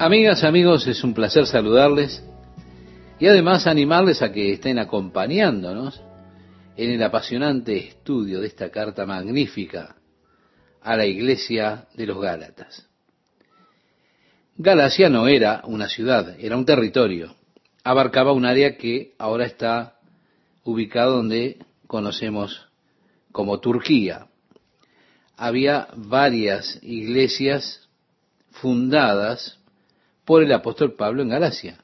Amigas, amigos, es un placer saludarles y además animarles a que estén acompañándonos en el apasionante estudio de esta carta magnífica a la iglesia de los Gálatas. Galacia no era una ciudad, era un territorio. Abarcaba un área que ahora está ubicado donde conocemos como Turquía. Había varias iglesias fundadas por el apóstol Pablo en Galacia.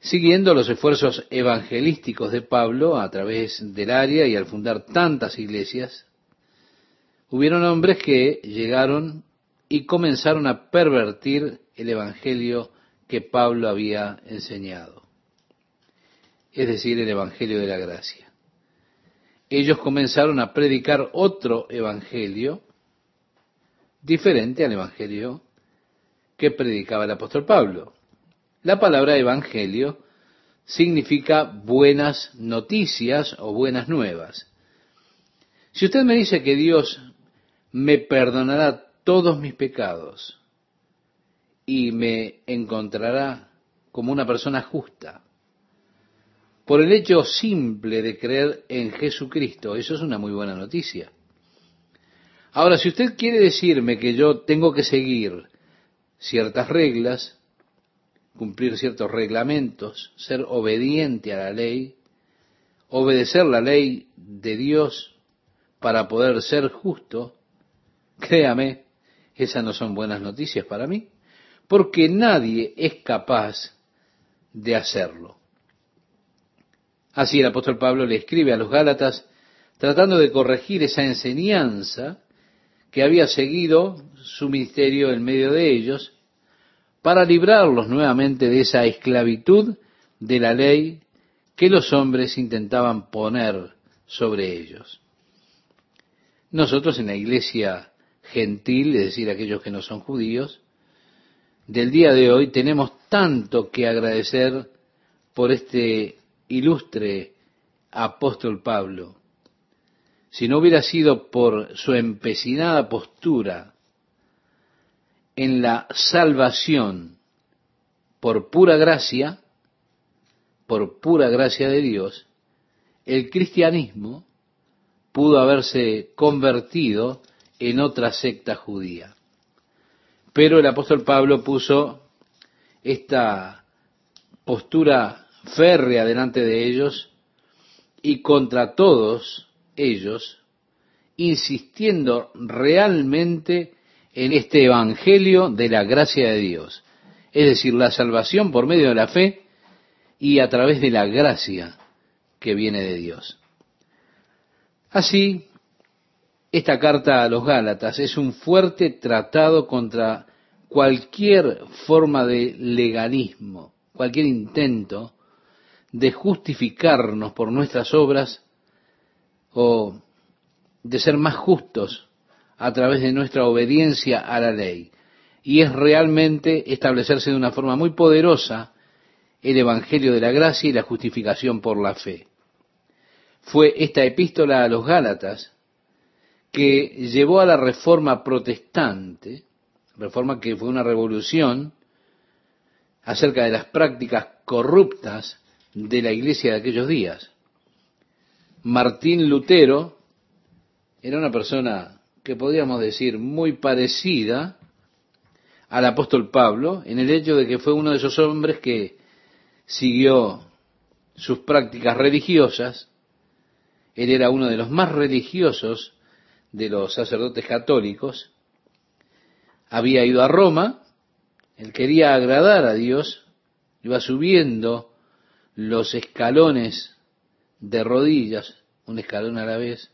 Siguiendo los esfuerzos evangelísticos de Pablo a través del área y al fundar tantas iglesias, hubieron hombres que llegaron y comenzaron a pervertir el evangelio que Pablo había enseñado, es decir, el evangelio de la gracia. Ellos comenzaron a predicar otro evangelio diferente al evangelio que predicaba el apóstol Pablo. La palabra evangelio significa buenas noticias o buenas nuevas. Si usted me dice que Dios me perdonará todos mis pecados y me encontrará como una persona justa, por el hecho simple de creer en Jesucristo, eso es una muy buena noticia. Ahora, si usted quiere decirme que yo tengo que seguir ciertas reglas, cumplir ciertos reglamentos, ser obediente a la ley, obedecer la ley de Dios para poder ser justo, créame, esas no son buenas noticias para mí, porque nadie es capaz de hacerlo. Así el apóstol Pablo le escribe a los Gálatas tratando de corregir esa enseñanza que había seguido su ministerio en medio de ellos para librarlos nuevamente de esa esclavitud de la ley que los hombres intentaban poner sobre ellos. Nosotros en la iglesia gentil, es decir, aquellos que no son judíos, del día de hoy tenemos tanto que agradecer por este ilustre apóstol Pablo. Si no hubiera sido por su empecinada postura en la salvación por pura gracia, por pura gracia de Dios, el cristianismo pudo haberse convertido en otra secta judía. Pero el apóstol Pablo puso esta postura férrea delante de ellos y contra todos ellos, insistiendo realmente en este Evangelio de la gracia de Dios, es decir, la salvación por medio de la fe y a través de la gracia que viene de Dios. Así, esta carta a los Gálatas es un fuerte tratado contra cualquier forma de legalismo, cualquier intento de justificarnos por nuestras obras o de ser más justos a través de nuestra obediencia a la ley. Y es realmente establecerse de una forma muy poderosa el Evangelio de la gracia y la justificación por la fe. Fue esta epístola a los Gálatas que llevó a la reforma protestante, reforma que fue una revolución acerca de las prácticas corruptas de la iglesia de aquellos días. Martín Lutero era una persona que podríamos decir muy parecida al apóstol Pablo, en el hecho de que fue uno de esos hombres que siguió sus prácticas religiosas, él era uno de los más religiosos de los sacerdotes católicos, había ido a Roma, él quería agradar a Dios, iba subiendo los escalones de rodillas, un escalón a la vez,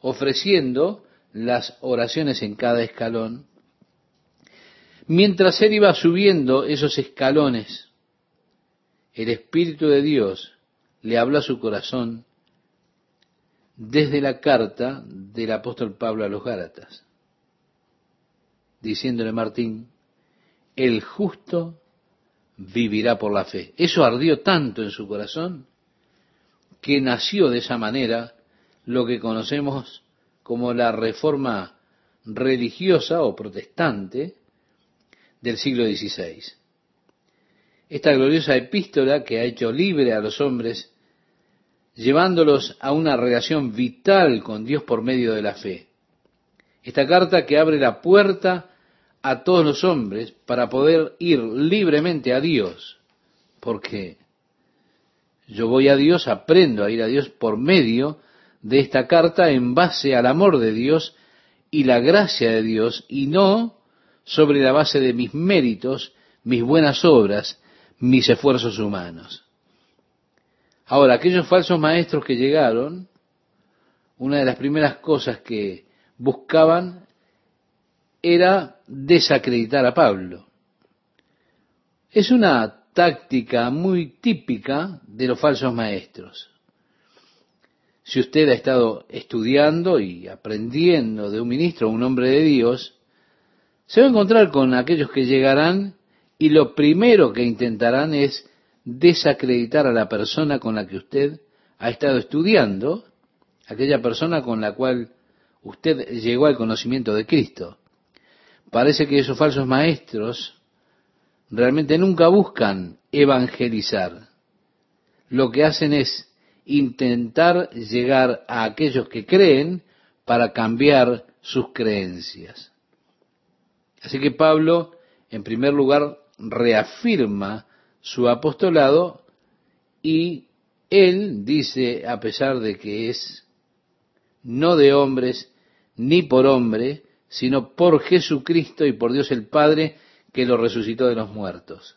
ofreciendo las oraciones en cada escalón, mientras él iba subiendo esos escalones, el Espíritu de Dios le habló a su corazón desde la carta del apóstol Pablo a los Gálatas, diciéndole Martín, el justo vivirá por la fe. Eso ardió tanto en su corazón que nació de esa manera lo que conocemos como la reforma religiosa o protestante del siglo XVI. Esta gloriosa epístola que ha hecho libre a los hombres, llevándolos a una relación vital con Dios por medio de la fe. Esta carta que abre la puerta a todos los hombres para poder ir libremente a Dios, porque yo voy a Dios, aprendo a ir a Dios por medio de esta carta en base al amor de Dios y la gracia de Dios y no sobre la base de mis méritos, mis buenas obras, mis esfuerzos humanos. Ahora, aquellos falsos maestros que llegaron, una de las primeras cosas que buscaban era desacreditar a Pablo. Es una táctica muy típica de los falsos maestros. Si usted ha estado estudiando y aprendiendo de un ministro, un hombre de Dios, se va a encontrar con aquellos que llegarán y lo primero que intentarán es desacreditar a la persona con la que usted ha estado estudiando, aquella persona con la cual usted llegó al conocimiento de Cristo. Parece que esos falsos maestros realmente nunca buscan evangelizar. Lo que hacen es intentar llegar a aquellos que creen para cambiar sus creencias. Así que Pablo, en primer lugar, reafirma su apostolado y él dice, a pesar de que es no de hombres ni por hombre, sino por Jesucristo y por Dios el Padre que lo resucitó de los muertos.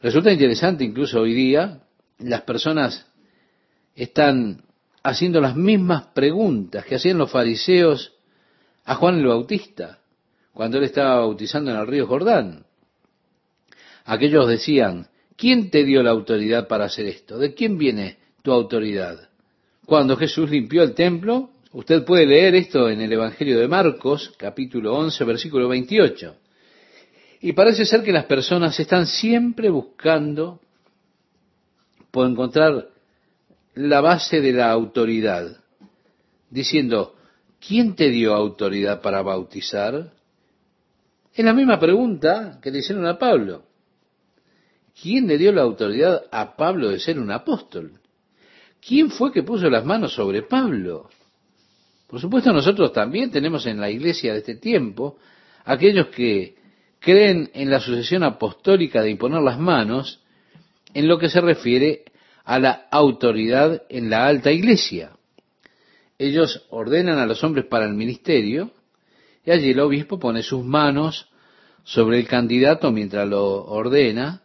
Resulta interesante incluso hoy día, las personas están haciendo las mismas preguntas que hacían los fariseos a Juan el Bautista cuando él estaba bautizando en el río Jordán. Aquellos decían, ¿quién te dio la autoridad para hacer esto? ¿De quién viene tu autoridad? Cuando Jesús limpió el templo, usted puede leer esto en el Evangelio de Marcos, capítulo 11, versículo 28. Y parece ser que las personas están siempre buscando por encontrar la base de la autoridad, diciendo, ¿quién te dio autoridad para bautizar? Es la misma pregunta que le hicieron a Pablo. ¿Quién le dio la autoridad a Pablo de ser un apóstol? ¿Quién fue que puso las manos sobre Pablo? Por supuesto, nosotros también tenemos en la iglesia de este tiempo aquellos que creen en la sucesión apostólica de imponer las manos en lo que se refiere a la autoridad en la alta iglesia. Ellos ordenan a los hombres para el ministerio y allí el obispo pone sus manos sobre el candidato mientras lo ordena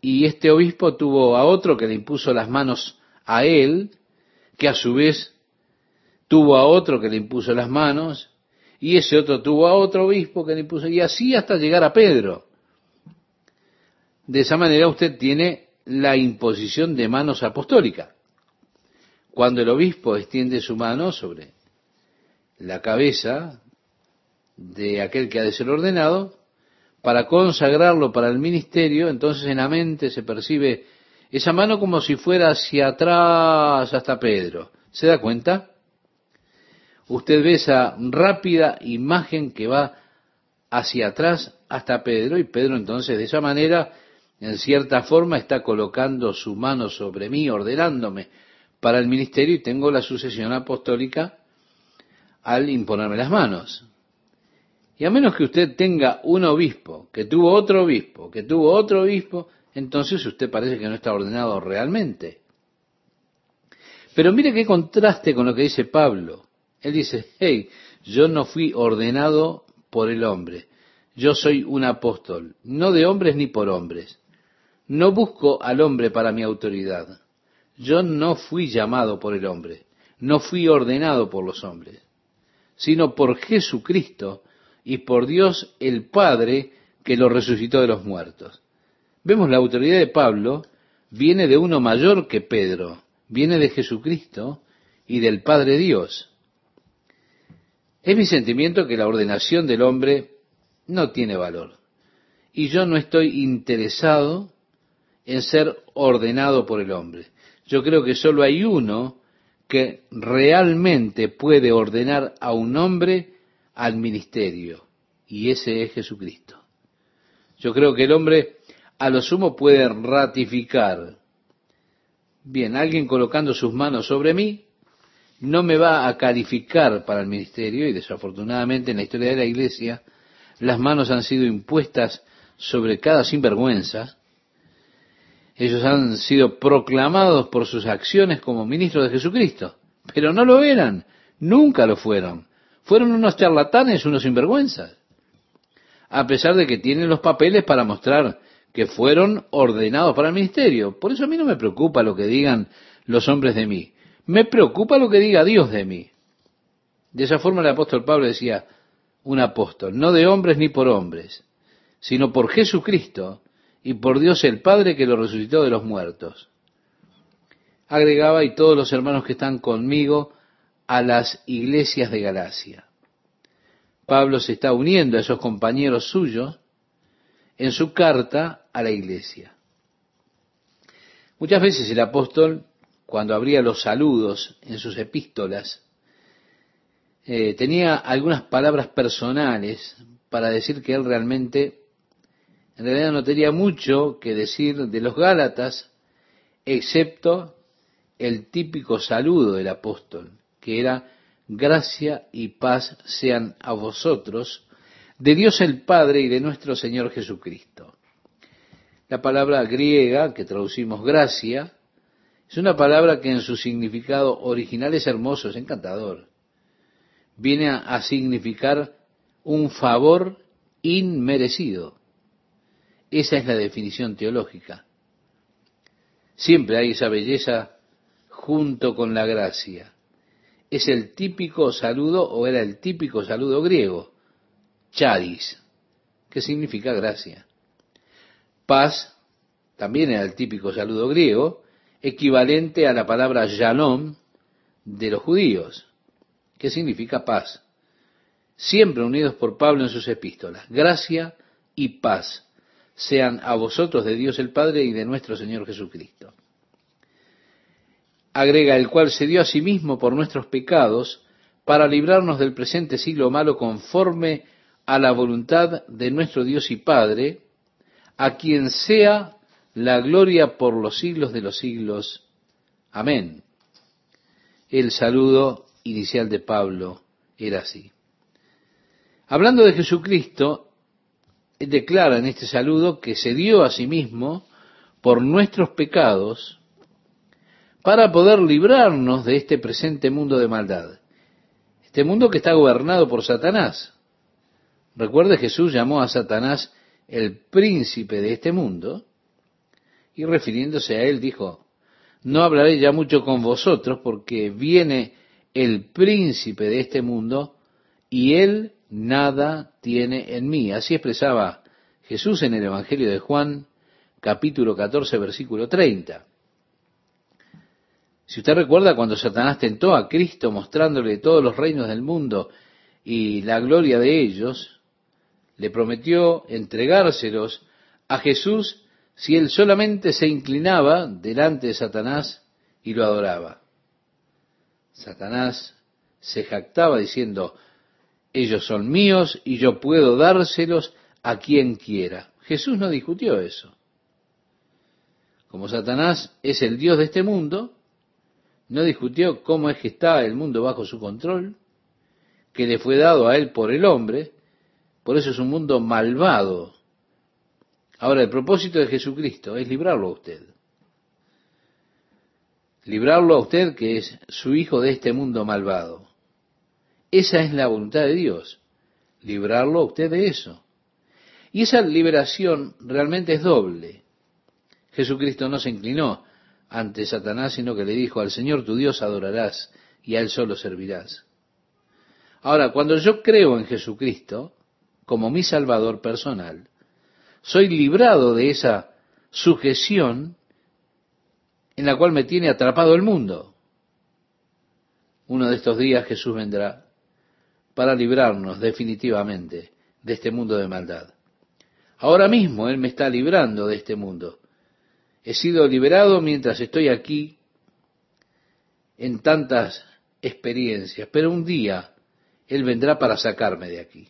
y este obispo tuvo a otro que le impuso las manos a él, que a su vez tuvo a otro que le impuso las manos, y ese otro tuvo a otro obispo que le impuso, y así hasta llegar a Pedro. De esa manera usted tiene la imposición de manos apostólica. Cuando el obispo extiende su mano sobre la cabeza de aquel que ha de ser ordenado, para consagrarlo para el ministerio, entonces en la mente se percibe esa mano como si fuera hacia atrás hasta Pedro. ¿Se da cuenta? Usted ve esa rápida imagen que va hacia atrás hasta Pedro y Pedro entonces de esa manera en cierta forma está colocando su mano sobre mí, ordenándome para el ministerio y tengo la sucesión apostólica al imponerme las manos. Y a menos que usted tenga un obispo, que tuvo otro obispo, que tuvo otro obispo, entonces usted parece que no está ordenado realmente. Pero mire qué contraste con lo que dice Pablo. Él dice, hey, yo no fui ordenado por el hombre, yo soy un apóstol, no de hombres ni por hombres. No busco al hombre para mi autoridad. Yo no fui llamado por el hombre, no fui ordenado por los hombres, sino por Jesucristo y por Dios el Padre que lo resucitó de los muertos. Vemos la autoridad de Pablo viene de uno mayor que Pedro, viene de Jesucristo y del Padre Dios. Es mi sentimiento que la ordenación del hombre no tiene valor. Y yo no estoy interesado en ser ordenado por el hombre. Yo creo que solo hay uno que realmente puede ordenar a un hombre al ministerio. y ese es Jesucristo. Yo creo que el hombre a lo sumo puede ratificar. Bien, alguien colocando sus manos sobre mí no me va a calificar para el ministerio y desafortunadamente en la historia de la iglesia las manos han sido impuestas sobre cada sinvergüenza. Ellos han sido proclamados por sus acciones como ministros de Jesucristo, pero no lo eran, nunca lo fueron. Fueron unos charlatanes, unos sinvergüenzas a pesar de que tienen los papeles para mostrar que fueron ordenados para el ministerio. Por eso a mí no me preocupa lo que digan los hombres de mí. Me preocupa lo que diga Dios de mí. De esa forma el apóstol Pablo decía, un apóstol, no de hombres ni por hombres, sino por Jesucristo y por Dios el Padre que lo resucitó de los muertos. Agregaba, y todos los hermanos que están conmigo, a las iglesias de Galacia. Pablo se está uniendo a esos compañeros suyos en su carta a la iglesia. Muchas veces el apóstol, cuando abría los saludos en sus epístolas, eh, tenía algunas palabras personales para decir que él realmente, en realidad no tenía mucho que decir de los Gálatas, excepto el típico saludo del apóstol, que era gracia y paz sean a vosotros, de Dios el Padre y de nuestro Señor Jesucristo. La palabra griega, que traducimos gracia, es una palabra que en su significado original es hermoso, es encantador. Viene a, significar un favor inmerecido. Esa es la definición teológica. Siempre hay esa belleza junto con la gracia es el típico saludo o era el típico saludo griego, charis, que significa gracia. Paz también era el típico saludo griego, equivalente a la palabra shalom de los judíos, que significa paz. Siempre unidos por Pablo en sus epístolas. Gracia y paz sean a vosotros de Dios el Padre y de nuestro Señor Jesucristo agrega el cual se dio a sí mismo por nuestros pecados para librarnos del presente siglo malo conforme a la voluntad de nuestro Dios y Padre, a quien sea la gloria por los siglos de los siglos. Amén. El saludo inicial de Pablo era así. Hablando de Jesucristo, declara en este saludo que se dio a sí mismo por nuestros pecados para poder librarnos de este presente mundo de maldad. Este mundo que está gobernado por Satanás. Recuerde, Jesús llamó a Satanás el príncipe de este mundo y refiriéndose a él dijo, no hablaré ya mucho con vosotros porque viene el príncipe de este mundo y él nada tiene en mí. Así expresaba Jesús en el Evangelio de Juan, capítulo 14, versículo 30. Si usted recuerda cuando Satanás tentó a Cristo mostrándole todos los reinos del mundo y la gloria de ellos, le prometió entregárselos a Jesús si él solamente se inclinaba delante de Satanás y lo adoraba. Satanás se jactaba diciendo, ellos son míos y yo puedo dárselos a quien quiera. Jesús no discutió eso. Como Satanás es el Dios de este mundo, no discutió cómo es que está el mundo bajo su control, que le fue dado a él por el hombre, por eso es un mundo malvado. Ahora, el propósito de Jesucristo es librarlo a usted. Librarlo a usted que es su hijo de este mundo malvado. Esa es la voluntad de Dios, librarlo a usted de eso. Y esa liberación realmente es doble. Jesucristo no se inclinó ante Satanás, sino que le dijo, al Señor tu Dios adorarás y a Él solo servirás. Ahora, cuando yo creo en Jesucristo como mi Salvador personal, soy librado de esa sujeción en la cual me tiene atrapado el mundo. Uno de estos días Jesús vendrá para librarnos definitivamente de este mundo de maldad. Ahora mismo Él me está librando de este mundo. He sido liberado mientras estoy aquí en tantas experiencias, pero un día Él vendrá para sacarme de aquí.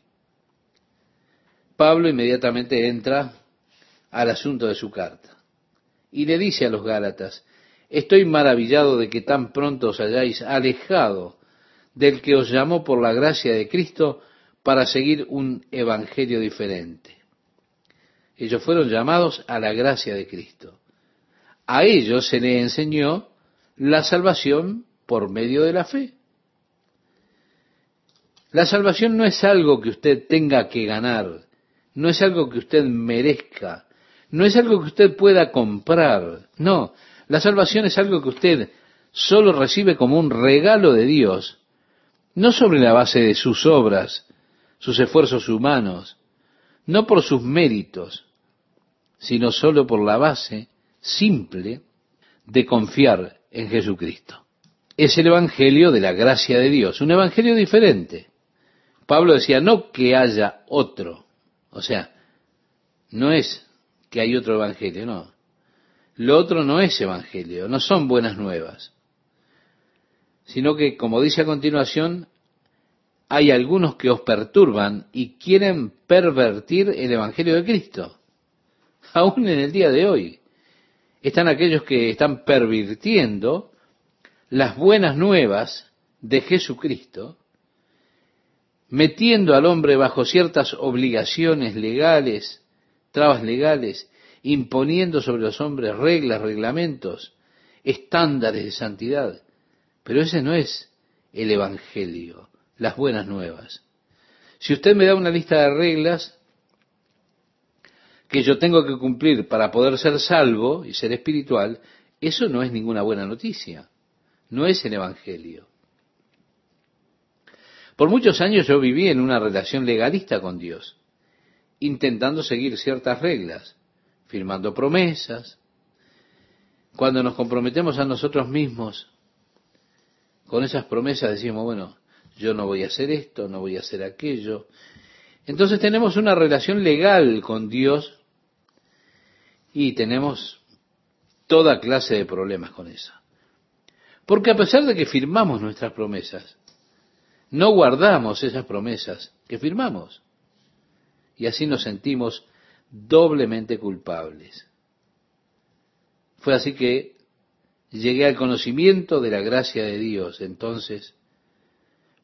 Pablo inmediatamente entra al asunto de su carta y le dice a los Gálatas, estoy maravillado de que tan pronto os hayáis alejado del que os llamó por la gracia de Cristo para seguir un evangelio diferente. Ellos fueron llamados a la gracia de Cristo. A ellos se les enseñó la salvación por medio de la fe. La salvación no es algo que usted tenga que ganar, no es algo que usted merezca, no es algo que usted pueda comprar, no, la salvación es algo que usted solo recibe como un regalo de Dios, no sobre la base de sus obras, sus esfuerzos humanos, no por sus méritos, sino solo por la base simple de confiar en Jesucristo. Es el Evangelio de la gracia de Dios, un Evangelio diferente. Pablo decía, no que haya otro, o sea, no es que hay otro Evangelio, no. Lo otro no es Evangelio, no son buenas nuevas, sino que, como dice a continuación, hay algunos que os perturban y quieren pervertir el Evangelio de Cristo. Aún en el día de hoy están aquellos que están pervirtiendo las buenas nuevas de Jesucristo, metiendo al hombre bajo ciertas obligaciones legales, trabas legales, imponiendo sobre los hombres reglas, reglamentos, estándares de santidad. Pero ese no es el Evangelio las buenas nuevas. Si usted me da una lista de reglas que yo tengo que cumplir para poder ser salvo y ser espiritual, eso no es ninguna buena noticia. No es el Evangelio. Por muchos años yo viví en una relación legalista con Dios, intentando seguir ciertas reglas, firmando promesas. Cuando nos comprometemos a nosotros mismos con esas promesas, decimos, bueno, yo no voy a hacer esto, no voy a hacer aquello. Entonces tenemos una relación legal con Dios y tenemos toda clase de problemas con eso. Porque a pesar de que firmamos nuestras promesas, no guardamos esas promesas que firmamos. Y así nos sentimos doblemente culpables. Fue así que llegué al conocimiento de la gracia de Dios entonces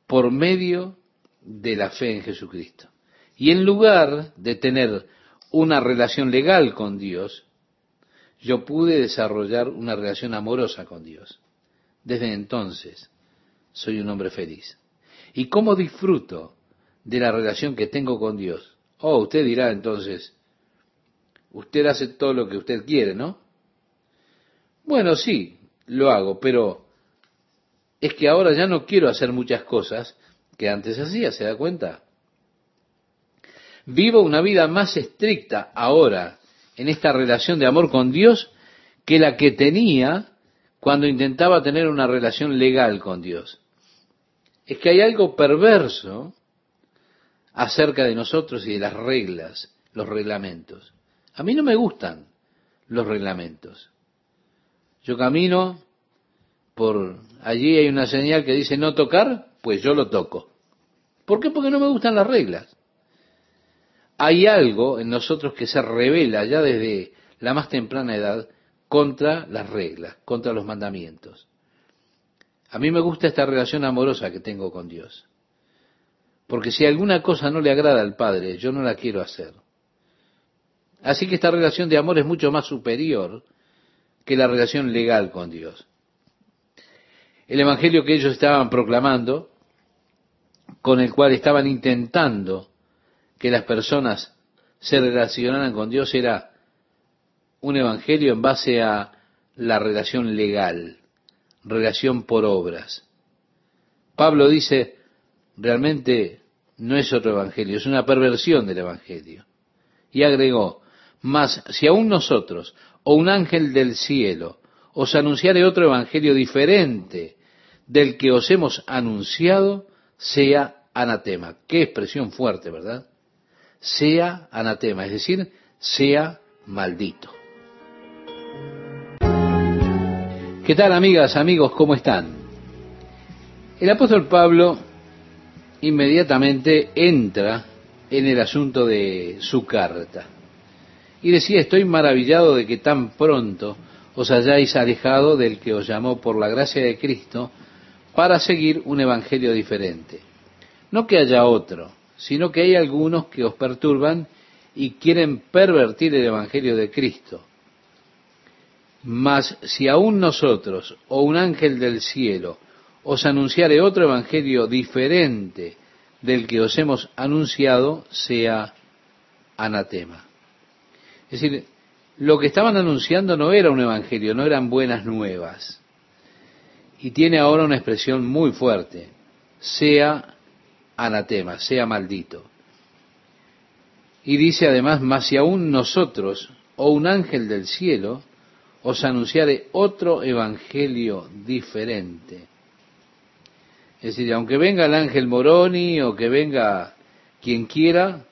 por medio de la fe en Jesucristo. Y en lugar de tener una relación legal con Dios, yo pude desarrollar una relación amorosa con Dios. Desde entonces soy un hombre feliz. ¿Y cómo disfruto de la relación que tengo con Dios? Oh, usted dirá entonces, usted hace todo lo que usted quiere, ¿no? Bueno, sí, lo hago, pero es que ahora ya no quiero hacer muchas cosas que antes hacía, ¿se da cuenta? Vivo una vida más estricta ahora en esta relación de amor con Dios que la que tenía cuando intentaba tener una relación legal con Dios. Es que hay algo perverso acerca de nosotros y de las reglas, los reglamentos. A mí no me gustan los reglamentos. Yo camino por allí hay una señal que dice no tocar, pues yo lo toco. ¿Por qué? Porque no me gustan las reglas. Hay algo en nosotros que se revela ya desde la más temprana edad contra las reglas, contra los mandamientos. A mí me gusta esta relación amorosa que tengo con Dios. Porque si alguna cosa no le agrada al Padre, yo no la quiero hacer. Así que esta relación de amor es mucho más superior que la relación legal con Dios el Evangelio que ellos estaban proclamando, con el cual estaban intentando que las personas se relacionaran con Dios, era un Evangelio en base a la relación legal, relación por obras. Pablo dice, realmente no es otro Evangelio, es una perversión del Evangelio. Y agregó, mas si aún nosotros o un ángel del cielo os anunciare otro evangelio diferente del que os hemos anunciado, sea anatema. Qué expresión fuerte, ¿verdad? Sea anatema, es decir, sea maldito. ¿Qué tal amigas, amigos? ¿Cómo están? El apóstol Pablo inmediatamente entra en el asunto de su carta. Y decía, estoy maravillado de que tan pronto os hayáis alejado del que os llamó por la gracia de Cristo para seguir un evangelio diferente. No que haya otro, sino que hay algunos que os perturban y quieren pervertir el evangelio de Cristo. Mas si aún nosotros o un ángel del cielo os anunciare otro evangelio diferente del que os hemos anunciado, sea anatema. Es decir, lo que estaban anunciando no era un evangelio, no eran buenas nuevas. Y tiene ahora una expresión muy fuerte, sea anatema, sea maldito. Y dice además, mas si aún nosotros o un ángel del cielo os anunciare otro evangelio diferente. Es decir, aunque venga el ángel Moroni o que venga quien quiera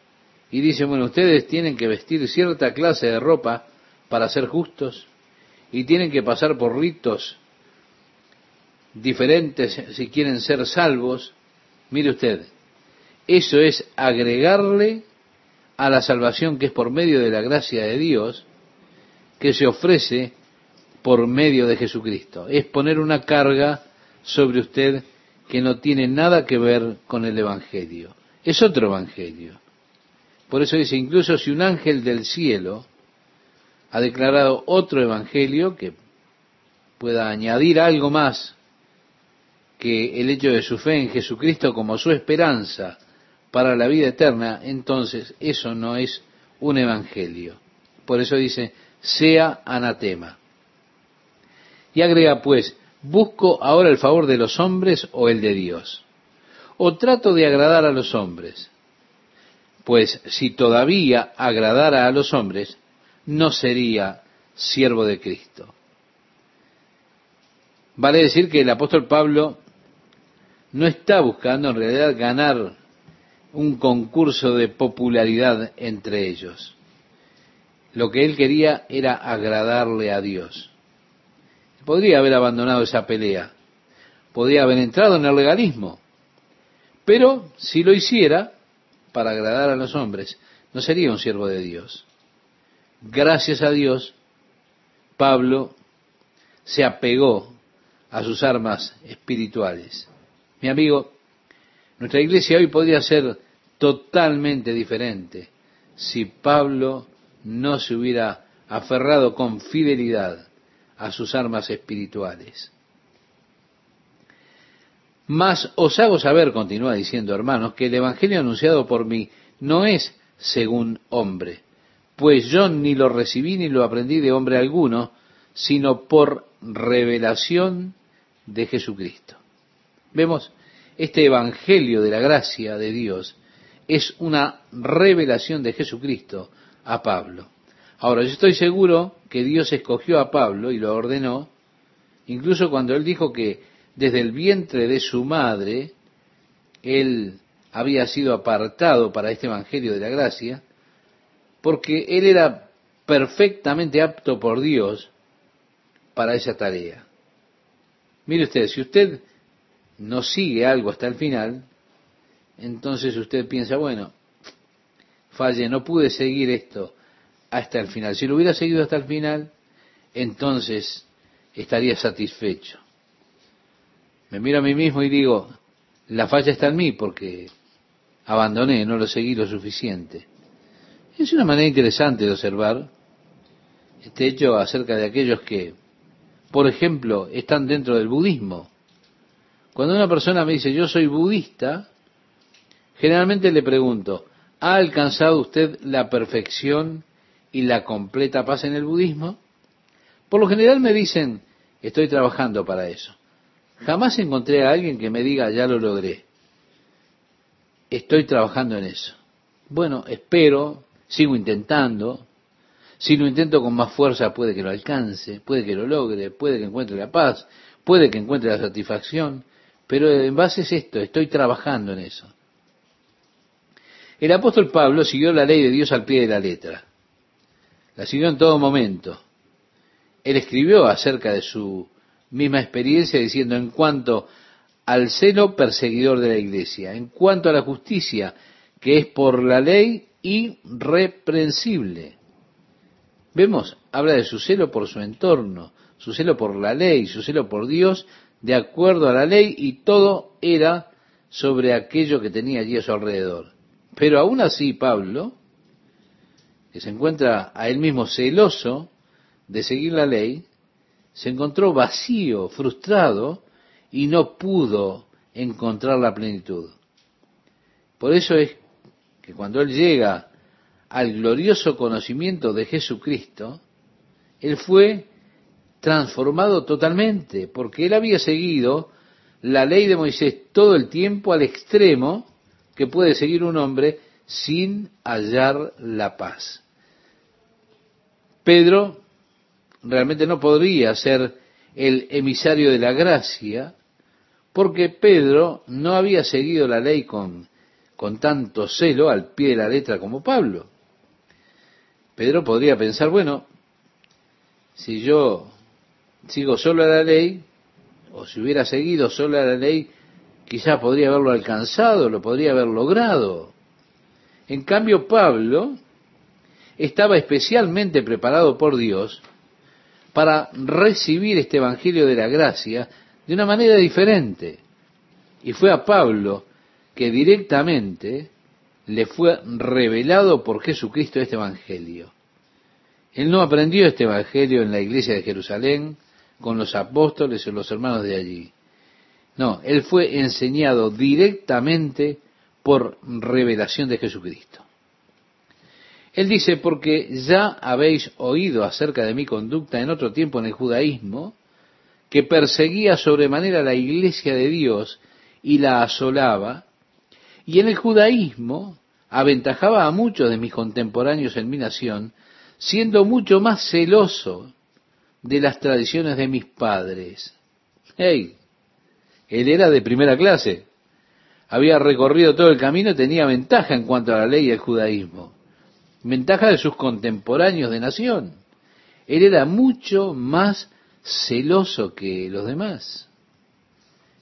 y dice, bueno, ustedes tienen que vestir cierta clase de ropa para ser justos y tienen que pasar por ritos diferentes si quieren ser salvos, mire usted, eso es agregarle a la salvación que es por medio de la gracia de Dios, que se ofrece por medio de Jesucristo. Es poner una carga sobre usted que no tiene nada que ver con el Evangelio. Es otro Evangelio. Por eso dice, incluso si un ángel del cielo ha declarado otro Evangelio que pueda añadir algo más que el hecho de su fe en Jesucristo como su esperanza para la vida eterna, entonces eso no es un evangelio. Por eso dice, sea anatema. Y agrega pues, ¿busco ahora el favor de los hombres o el de Dios? ¿O trato de agradar a los hombres? Pues si todavía agradara a los hombres, no sería siervo de Cristo. Vale decir que el apóstol Pablo no está buscando en realidad ganar un concurso de popularidad entre ellos. Lo que él quería era agradarle a Dios. Podría haber abandonado esa pelea, podría haber entrado en el legalismo, pero si lo hiciera para agradar a los hombres, no sería un siervo de Dios. Gracias a Dios, Pablo se apegó a sus armas espirituales. Mi amigo, nuestra iglesia hoy podría ser totalmente diferente si Pablo no se hubiera aferrado con fidelidad a sus armas espirituales. Mas os hago saber, continúa diciendo hermanos, que el Evangelio anunciado por mí no es según hombre, pues yo ni lo recibí ni lo aprendí de hombre alguno, sino por revelación de Jesucristo. Vemos este Evangelio de la gracia de Dios es una revelación de Jesucristo a Pablo. Ahora, yo estoy seguro que Dios escogió a Pablo y lo ordenó, incluso cuando él dijo que desde el vientre de su madre, él había sido apartado para este Evangelio de la gracia, porque él era perfectamente apto por Dios para esa tarea. Mire usted, si usted no sigue algo hasta el final, entonces usted piensa, bueno, falle, no pude seguir esto hasta el final. Si lo hubiera seguido hasta el final, entonces estaría satisfecho. Me miro a mí mismo y digo, la falla está en mí porque abandoné, no lo seguí lo suficiente. Es una manera interesante de observar este hecho acerca de aquellos que, por ejemplo, están dentro del budismo. Cuando una persona me dice, yo soy budista, generalmente le pregunto, ¿ha alcanzado usted la perfección y la completa paz en el budismo? Por lo general me dicen, estoy trabajando para eso. Jamás encontré a alguien que me diga, ya lo logré. Estoy trabajando en eso. Bueno, espero, sigo intentando. Si lo intento con más fuerza, puede que lo alcance, puede que lo logre, puede que encuentre la paz, puede que encuentre la satisfacción. Pero en base es esto, estoy trabajando en eso. El apóstol Pablo siguió la ley de Dios al pie de la letra. La en todo momento. Él escribió acerca de su misma experiencia diciendo en cuanto al celo perseguidor de la iglesia, en cuanto a la justicia que es por la ley irreprensible. Vemos, habla de su celo por su entorno, su celo por la ley, su celo por Dios, de acuerdo a la ley, y todo era sobre aquello que tenía allí a su alrededor. Pero aún así Pablo, que se encuentra a él mismo celoso de seguir la ley, se encontró vacío, frustrado, y no pudo encontrar la plenitud. Por eso es que cuando él llega al glorioso conocimiento de Jesucristo, él fue transformado totalmente, porque él había seguido la ley de Moisés todo el tiempo al extremo que puede seguir un hombre sin hallar la paz. Pedro realmente no podría ser el emisario de la gracia, porque Pedro no había seguido la ley con, con tanto celo al pie de la letra como Pablo. Pedro podría pensar, bueno, si yo sigo solo a la ley, o si hubiera seguido solo a la ley, quizás podría haberlo alcanzado, lo podría haber logrado. En cambio, Pablo estaba especialmente preparado por Dios para recibir este Evangelio de la Gracia de una manera diferente. Y fue a Pablo que directamente le fue revelado por Jesucristo este Evangelio. Él no aprendió este Evangelio en la iglesia de Jerusalén, con los apóstoles o los hermanos de allí. No, él fue enseñado directamente por revelación de Jesucristo. Él dice, porque ya habéis oído acerca de mi conducta en otro tiempo en el judaísmo, que perseguía sobremanera la iglesia de Dios y la asolaba, y en el judaísmo aventajaba a muchos de mis contemporáneos en mi nación, siendo mucho más celoso de las tradiciones de mis padres. Hey, él era de primera clase. Había recorrido todo el camino y tenía ventaja en cuanto a la ley y el judaísmo. Ventaja de sus contemporáneos de nación. Él era mucho más celoso que los demás.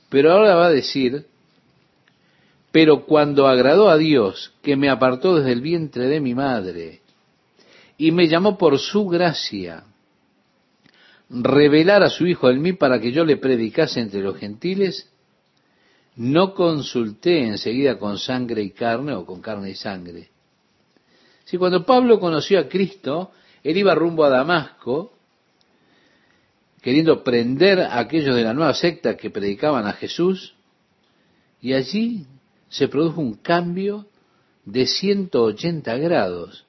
Pero ahora va a decir, pero cuando agradó a Dios, que me apartó desde el vientre de mi madre, y me llamó por su gracia, revelar a su Hijo en mí para que yo le predicase entre los gentiles, no consulté enseguida con sangre y carne o con carne y sangre. Si cuando Pablo conoció a Cristo, él iba rumbo a Damasco, queriendo prender a aquellos de la nueva secta que predicaban a Jesús, y allí se produjo un cambio de 180 grados,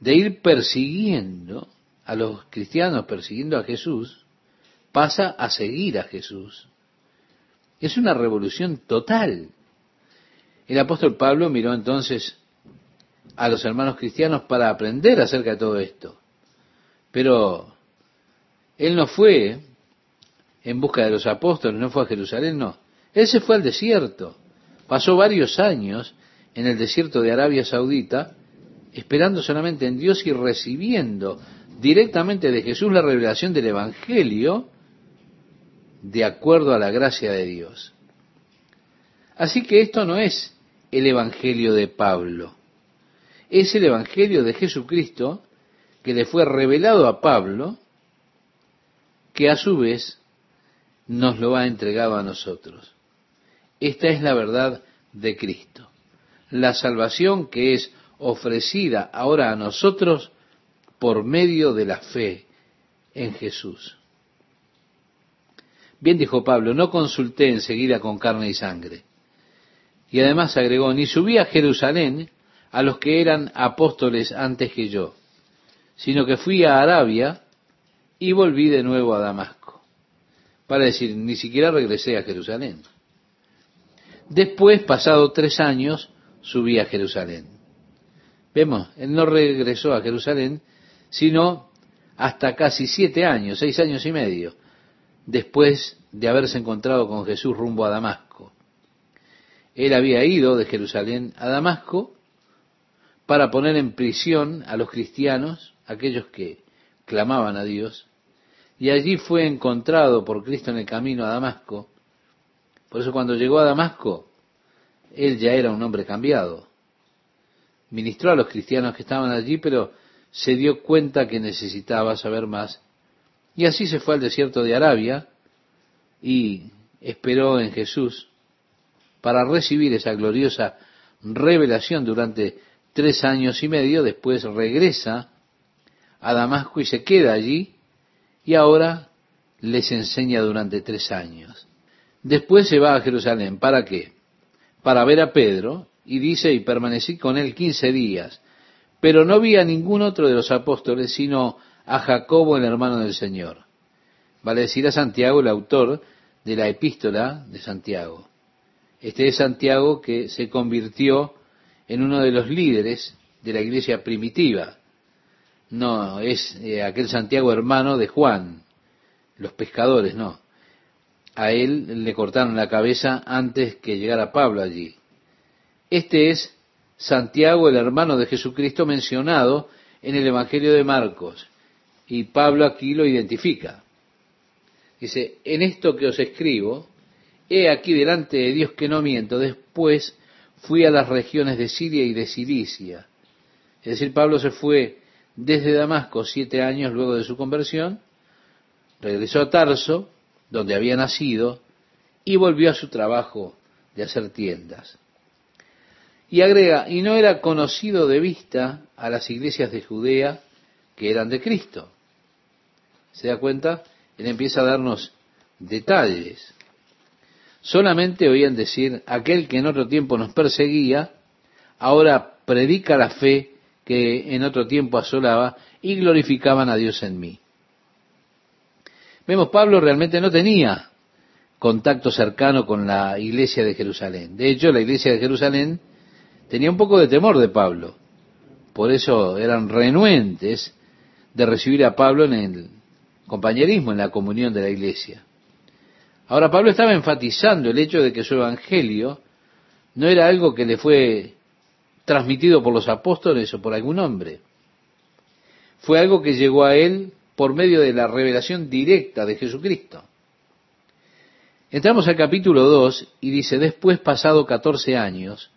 de ir persiguiendo a los cristianos persiguiendo a Jesús, pasa a seguir a Jesús. Es una revolución total. El apóstol Pablo miró entonces a los hermanos cristianos para aprender acerca de todo esto. Pero él no fue en busca de los apóstoles, no fue a Jerusalén, no. Él se fue al desierto. Pasó varios años en el desierto de Arabia Saudita, esperando solamente en Dios y recibiendo directamente de Jesús la revelación del Evangelio de acuerdo a la gracia de Dios. Así que esto no es el Evangelio de Pablo, es el Evangelio de Jesucristo que le fue revelado a Pablo, que a su vez nos lo ha entregado a nosotros. Esta es la verdad de Cristo. La salvación que es ofrecida ahora a nosotros por medio de la fe en Jesús. Bien dijo Pablo, no consulté enseguida con carne y sangre. Y además agregó, ni subí a Jerusalén a los que eran apóstoles antes que yo, sino que fui a Arabia y volví de nuevo a Damasco. Para decir, ni siquiera regresé a Jerusalén. Después, pasado tres años, subí a Jerusalén. Vemos, él no regresó a Jerusalén, sino hasta casi siete años, seis años y medio, después de haberse encontrado con Jesús rumbo a Damasco. Él había ido de Jerusalén a Damasco para poner en prisión a los cristianos, aquellos que clamaban a Dios, y allí fue encontrado por Cristo en el camino a Damasco. Por eso cuando llegó a Damasco, él ya era un hombre cambiado. ministró a los cristianos que estaban allí, pero se dio cuenta que necesitaba saber más. Y así se fue al desierto de Arabia y esperó en Jesús para recibir esa gloriosa revelación durante tres años y medio. Después regresa a Damasco y se queda allí y ahora les enseña durante tres años. Después se va a Jerusalén. ¿Para qué? Para ver a Pedro y dice, y permanecí con él quince días, pero no vi a ningún otro de los apóstoles, sino a Jacobo, el hermano del Señor. Vale decir a Santiago, el autor de la epístola de Santiago. Este es Santiago que se convirtió en uno de los líderes de la iglesia primitiva. No, es eh, aquel Santiago hermano de Juan, los pescadores, no. A él le cortaron la cabeza antes que llegara Pablo allí. Este es Santiago, el hermano de Jesucristo mencionado en el Evangelio de Marcos. Y Pablo aquí lo identifica. Dice, en esto que os escribo, he aquí delante de Dios que no miento. Después fui a las regiones de Siria y de Cilicia. Es decir, Pablo se fue desde Damasco siete años luego de su conversión, regresó a Tarso, donde había nacido, y volvió a su trabajo de hacer tiendas. Y agrega, y no era conocido de vista a las iglesias de Judea que eran de Cristo. ¿Se da cuenta? Él empieza a darnos detalles. Solamente oían decir, aquel que en otro tiempo nos perseguía, ahora predica la fe que en otro tiempo asolaba y glorificaban a Dios en mí. Vemos, Pablo realmente no tenía contacto cercano con la iglesia de Jerusalén. De hecho, la iglesia de Jerusalén tenía un poco de temor de Pablo. Por eso eran renuentes de recibir a Pablo en el compañerismo, en la comunión de la iglesia. Ahora Pablo estaba enfatizando el hecho de que su evangelio no era algo que le fue transmitido por los apóstoles o por algún hombre. Fue algo que llegó a él por medio de la revelación directa de Jesucristo. Entramos al capítulo 2 y dice, después pasado 14 años,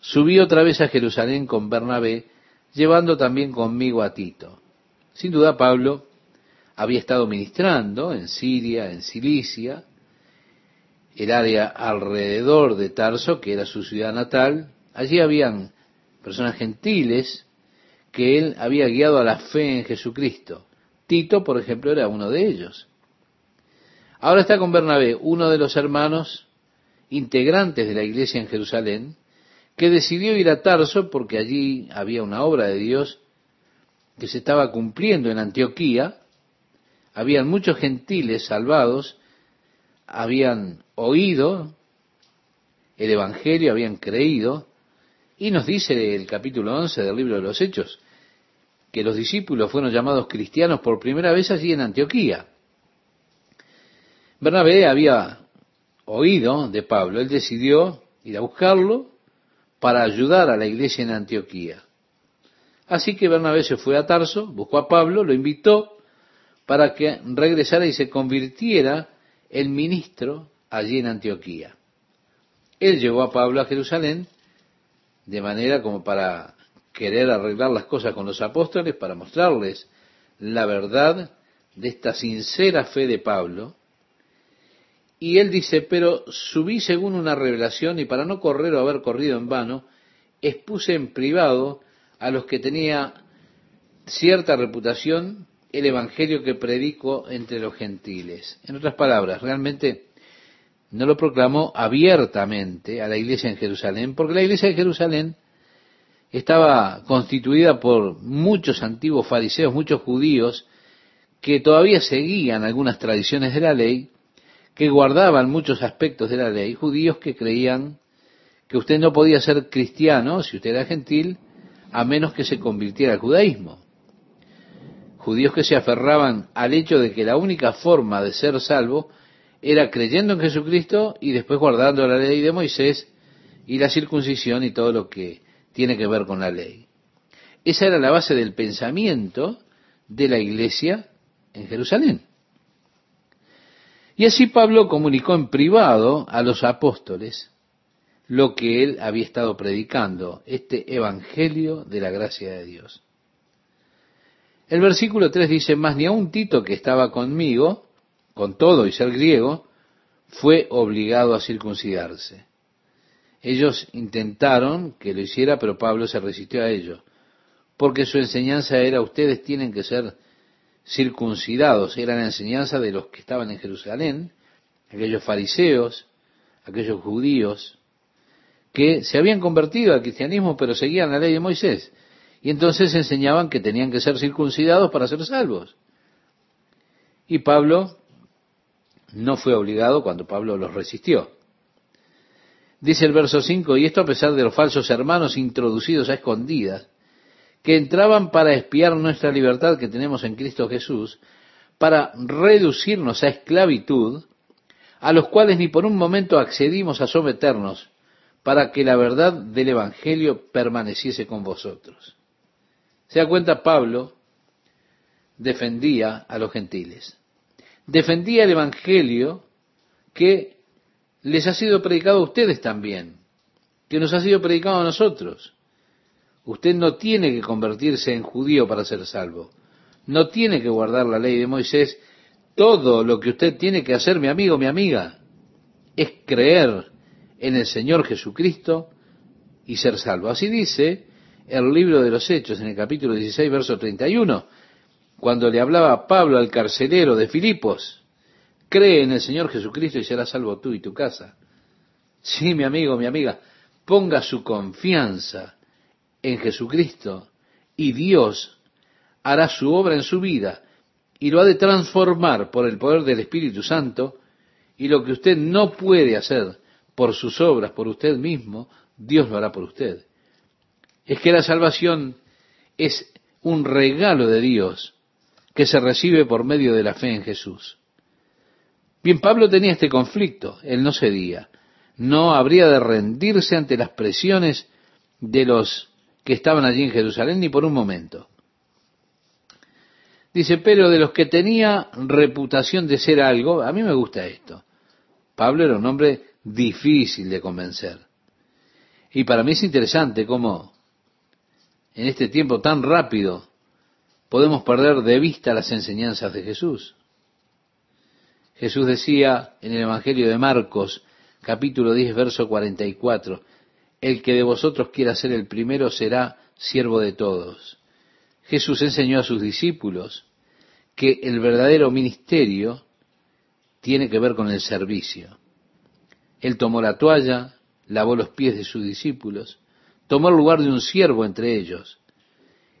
subí otra vez a Jerusalén con Bernabé, llevando también conmigo a Tito. Sin duda Pablo había estado ministrando en Siria, en Cilicia, el área alrededor de Tarso, que era su ciudad natal. Allí habían personas gentiles que él había guiado a la fe en Jesucristo. Tito, por ejemplo, era uno de ellos. Ahora está con Bernabé, uno de los hermanos integrantes de la iglesia en Jerusalén, que decidió ir a Tarso porque allí había una obra de Dios que se estaba cumpliendo en Antioquía, habían muchos gentiles salvados, habían oído el Evangelio, habían creído, y nos dice el capítulo 11 del libro de los Hechos, que los discípulos fueron llamados cristianos por primera vez allí en Antioquía. Bernabé había oído de Pablo, él decidió ir a buscarlo para ayudar a la iglesia en Antioquía. Así que Bernabé se fue a Tarso, buscó a Pablo, lo invitó para que regresara y se convirtiera el ministro allí en Antioquía. Él llevó a Pablo a Jerusalén de manera como para querer arreglar las cosas con los apóstoles, para mostrarles la verdad de esta sincera fe de Pablo. Y él dice, pero subí según una revelación y para no correr o haber corrido en vano, expuse en privado a los que tenía cierta reputación el Evangelio que predico entre los gentiles. En otras palabras, realmente no lo proclamó abiertamente a la iglesia en Jerusalén, porque la iglesia de Jerusalén estaba constituida por muchos antiguos fariseos, muchos judíos, que todavía seguían algunas tradiciones de la ley, que guardaban muchos aspectos de la ley, judíos que creían que usted no podía ser cristiano, si usted era gentil, a menos que se convirtiera al judaísmo judíos que se aferraban al hecho de que la única forma de ser salvo era creyendo en Jesucristo y después guardando la ley de Moisés y la circuncisión y todo lo que tiene que ver con la ley. Esa era la base del pensamiento de la iglesia en Jerusalén. Y así Pablo comunicó en privado a los apóstoles lo que él había estado predicando, este Evangelio de la gracia de Dios. El versículo 3 dice, más ni un Tito que estaba conmigo, con todo y ser griego, fue obligado a circuncidarse. Ellos intentaron que lo hiciera, pero Pablo se resistió a ello, porque su enseñanza era, ustedes tienen que ser circuncidados, era la enseñanza de los que estaban en Jerusalén, aquellos fariseos, aquellos judíos, que se habían convertido al cristianismo, pero seguían la ley de Moisés. Y entonces enseñaban que tenían que ser circuncidados para ser salvos. Y Pablo no fue obligado cuando Pablo los resistió. Dice el verso 5, y esto a pesar de los falsos hermanos introducidos a escondidas, que entraban para espiar nuestra libertad que tenemos en Cristo Jesús, para reducirnos a esclavitud, a los cuales ni por un momento accedimos a someternos, para que la verdad del Evangelio permaneciese con vosotros. Se da cuenta, Pablo defendía a los gentiles. Defendía el Evangelio que les ha sido predicado a ustedes también, que nos ha sido predicado a nosotros. Usted no tiene que convertirse en judío para ser salvo. No tiene que guardar la ley de Moisés. Todo lo que usted tiene que hacer, mi amigo, mi amiga, es creer en el Señor Jesucristo y ser salvo. Así dice el libro de los Hechos en el capítulo 16, verso 31, cuando le hablaba Pablo al carcelero de Filipos, cree en el Señor Jesucristo y serás salvo tú y tu casa. Sí, mi amigo, mi amiga, ponga su confianza en Jesucristo y Dios hará su obra en su vida y lo ha de transformar por el poder del Espíritu Santo y lo que usted no puede hacer por sus obras, por usted mismo, Dios lo hará por usted es que la salvación es un regalo de Dios que se recibe por medio de la fe en Jesús. Bien, Pablo tenía este conflicto, él no cedía, no habría de rendirse ante las presiones de los que estaban allí en Jerusalén ni por un momento. Dice, pero de los que tenía reputación de ser algo, a mí me gusta esto. Pablo era un hombre difícil de convencer. Y para mí es interesante cómo en este tiempo tan rápido podemos perder de vista las enseñanzas de Jesús. Jesús decía en el Evangelio de Marcos, capítulo 10, verso 44, el que de vosotros quiera ser el primero será siervo de todos. Jesús enseñó a sus discípulos que el verdadero ministerio tiene que ver con el servicio. Él tomó la toalla, lavó los pies de sus discípulos, tomó el lugar de un siervo entre ellos.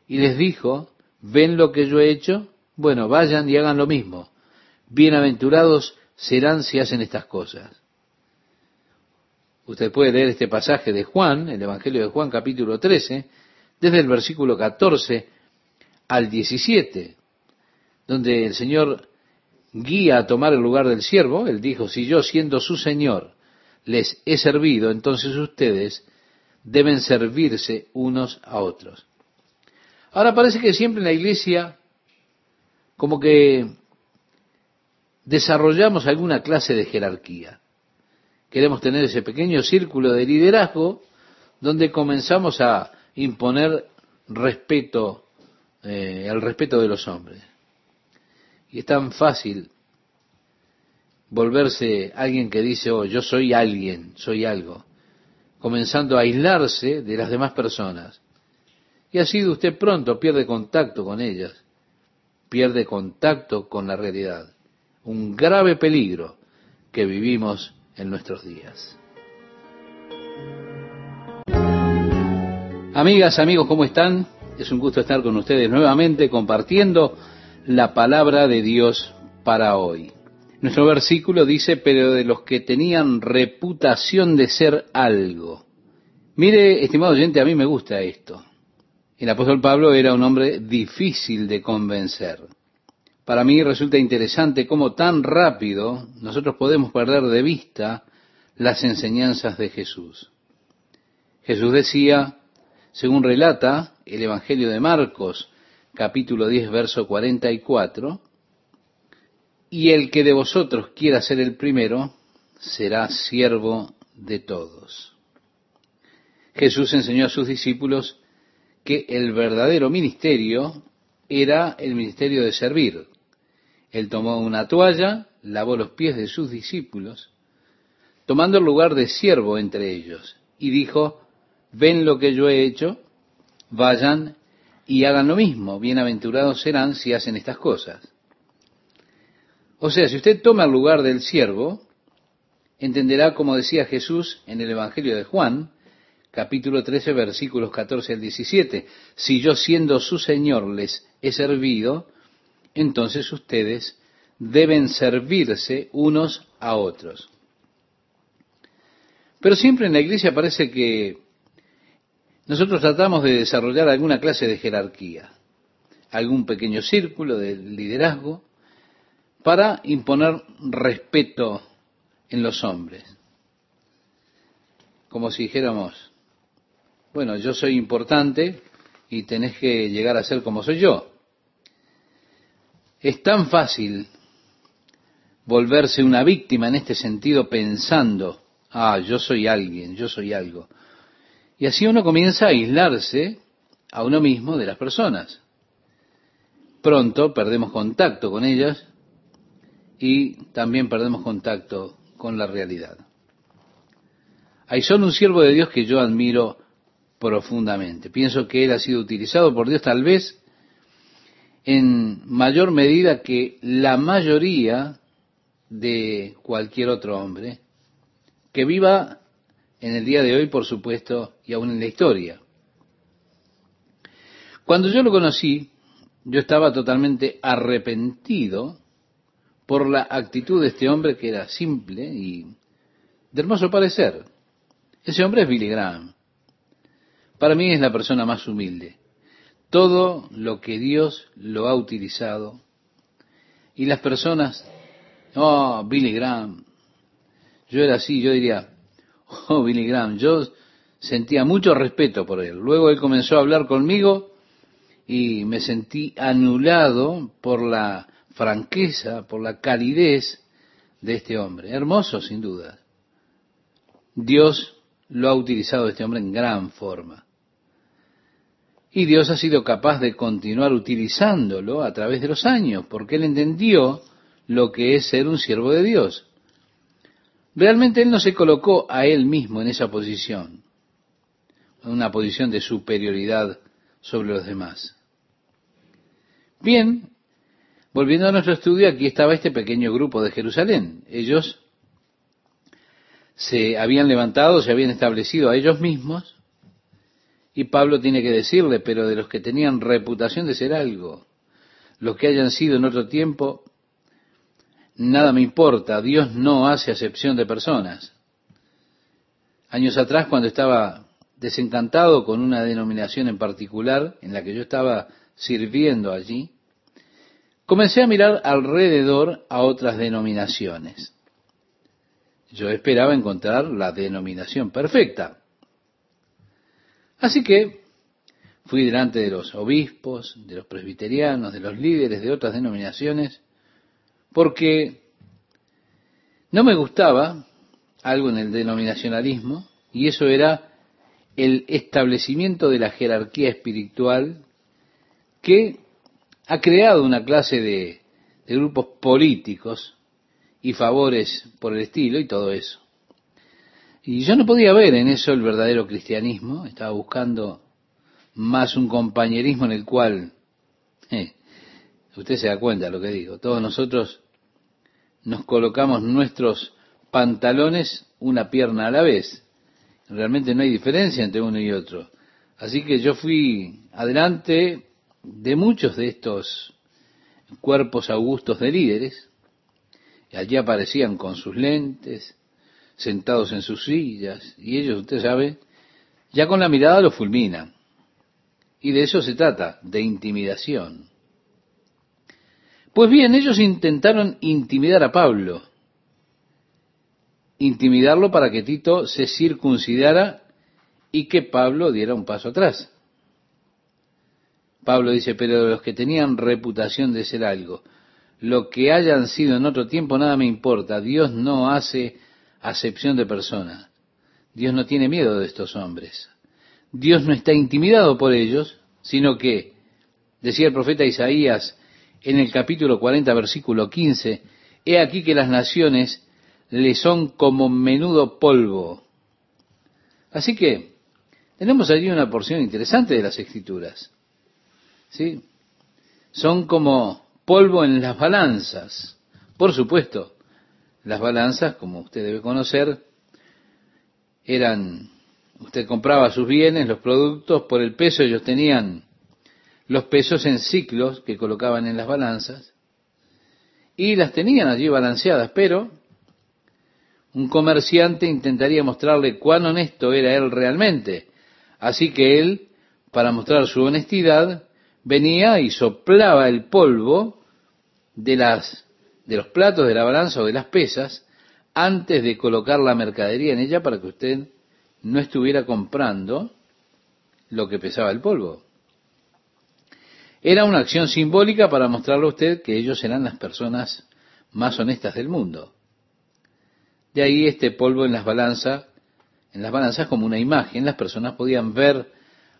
Y les dijo, ¿ven lo que yo he hecho? Bueno, vayan y hagan lo mismo. Bienaventurados serán si hacen estas cosas. Usted puede leer este pasaje de Juan, el Evangelio de Juan capítulo 13, desde el versículo 14 al 17, donde el Señor guía a tomar el lugar del siervo. Él dijo, si yo siendo su Señor les he servido, entonces ustedes deben servirse unos a otros. Ahora parece que siempre en la iglesia como que desarrollamos alguna clase de jerarquía. Queremos tener ese pequeño círculo de liderazgo donde comenzamos a imponer respeto, eh, el respeto de los hombres. Y es tan fácil volverse alguien que dice, oh, yo soy alguien, soy algo comenzando a aislarse de las demás personas. Y así usted pronto pierde contacto con ellas, pierde contacto con la realidad. Un grave peligro que vivimos en nuestros días. Amigas, amigos, ¿cómo están? Es un gusto estar con ustedes nuevamente compartiendo la palabra de Dios para hoy. Nuestro versículo dice, pero de los que tenían reputación de ser algo. Mire, estimado oyente, a mí me gusta esto. El apóstol Pablo era un hombre difícil de convencer. Para mí resulta interesante cómo tan rápido nosotros podemos perder de vista las enseñanzas de Jesús. Jesús decía, según relata el Evangelio de Marcos, capítulo 10, verso 44, y el que de vosotros quiera ser el primero, será siervo de todos. Jesús enseñó a sus discípulos que el verdadero ministerio era el ministerio de servir. Él tomó una toalla, lavó los pies de sus discípulos, tomando el lugar de siervo entre ellos, y dijo, ven lo que yo he hecho, vayan y hagan lo mismo, bienaventurados serán si hacen estas cosas. O sea, si usted toma el lugar del siervo, entenderá, como decía Jesús en el Evangelio de Juan, capítulo 13, versículos 14 al 17, si yo siendo su Señor les he servido, entonces ustedes deben servirse unos a otros. Pero siempre en la iglesia parece que nosotros tratamos de desarrollar alguna clase de jerarquía, algún pequeño círculo de liderazgo, para imponer respeto en los hombres. Como si dijéramos, bueno, yo soy importante y tenés que llegar a ser como soy yo. Es tan fácil volverse una víctima en este sentido pensando, ah, yo soy alguien, yo soy algo. Y así uno comienza a aislarse a uno mismo de las personas. Pronto perdemos contacto con ellas y también perdemos contacto con la realidad. Hay solo un siervo de Dios que yo admiro profundamente. Pienso que él ha sido utilizado por Dios tal vez en mayor medida que la mayoría de cualquier otro hombre que viva en el día de hoy, por supuesto, y aún en la historia. Cuando yo lo conocí, yo estaba totalmente arrepentido por la actitud de este hombre que era simple y de hermoso parecer. Ese hombre es Billy Graham. Para mí es la persona más humilde. Todo lo que Dios lo ha utilizado y las personas, oh, Billy Graham, yo era así, yo diría, oh, Billy Graham, yo sentía mucho respeto por él. Luego él comenzó a hablar conmigo y me sentí anulado por la franqueza, por la calidez de este hombre. Hermoso, sin duda. Dios lo ha utilizado este hombre en gran forma. Y Dios ha sido capaz de continuar utilizándolo a través de los años, porque él entendió lo que es ser un siervo de Dios. Realmente él no se colocó a él mismo en esa posición, en una posición de superioridad sobre los demás. Bien, Volviendo a nuestro estudio, aquí estaba este pequeño grupo de Jerusalén. Ellos se habían levantado, se habían establecido a ellos mismos, y Pablo tiene que decirle, pero de los que tenían reputación de ser algo, los que hayan sido en otro tiempo, nada me importa, Dios no hace acepción de personas. Años atrás, cuando estaba desencantado con una denominación en particular, en la que yo estaba sirviendo allí, comencé a mirar alrededor a otras denominaciones. Yo esperaba encontrar la denominación perfecta. Así que fui delante de los obispos, de los presbiterianos, de los líderes de otras denominaciones, porque no me gustaba algo en el denominacionalismo, y eso era el establecimiento de la jerarquía espiritual que ha creado una clase de, grupos políticos y favores por el estilo y todo eso. Y yo no podía ver en eso el verdadero cristianismo, estaba buscando más un compañerismo en el cual, eh, usted se da cuenta de lo que digo, todos nosotros nos colocamos nuestros pantalones una pierna a la vez. Realmente no hay diferencia entre uno y otro. Así que yo fui adelante de muchos de estos cuerpos augustos de líderes, allí aparecían con sus lentes, sentados en sus sillas, y ellos, usted sabe, ya con la mirada lo fulminan. Y de eso se trata, de intimidación. Pues bien, ellos intentaron intimidar a Pablo, intimidarlo para que Tito se circuncidara y que Pablo diera un paso atrás. Pablo dice, pero los que tenían reputación de ser algo, lo que hayan sido en otro tiempo, nada me importa. Dios no hace acepción de personas. Dios no tiene miedo de estos hombres. Dios no está intimidado por ellos, sino que, decía el profeta Isaías en el capítulo 40, versículo 15, he aquí que las naciones le son como menudo polvo. Así que tenemos allí una porción interesante de las escrituras. ¿Sí? Son como polvo en las balanzas. Por supuesto, las balanzas, como usted debe conocer, eran, usted compraba sus bienes, los productos, por el peso ellos tenían los pesos en ciclos que colocaban en las balanzas y las tenían allí balanceadas, pero un comerciante intentaría mostrarle cuán honesto era él realmente. Así que él, para mostrar su honestidad, venía y soplaba el polvo de las de los platos de la balanza o de las pesas antes de colocar la mercadería en ella para que usted no estuviera comprando lo que pesaba el polvo. Era una acción simbólica para mostrarle a usted que ellos eran las personas más honestas del mundo. De ahí este polvo en las balanzas, en las balanzas como una imagen, las personas podían ver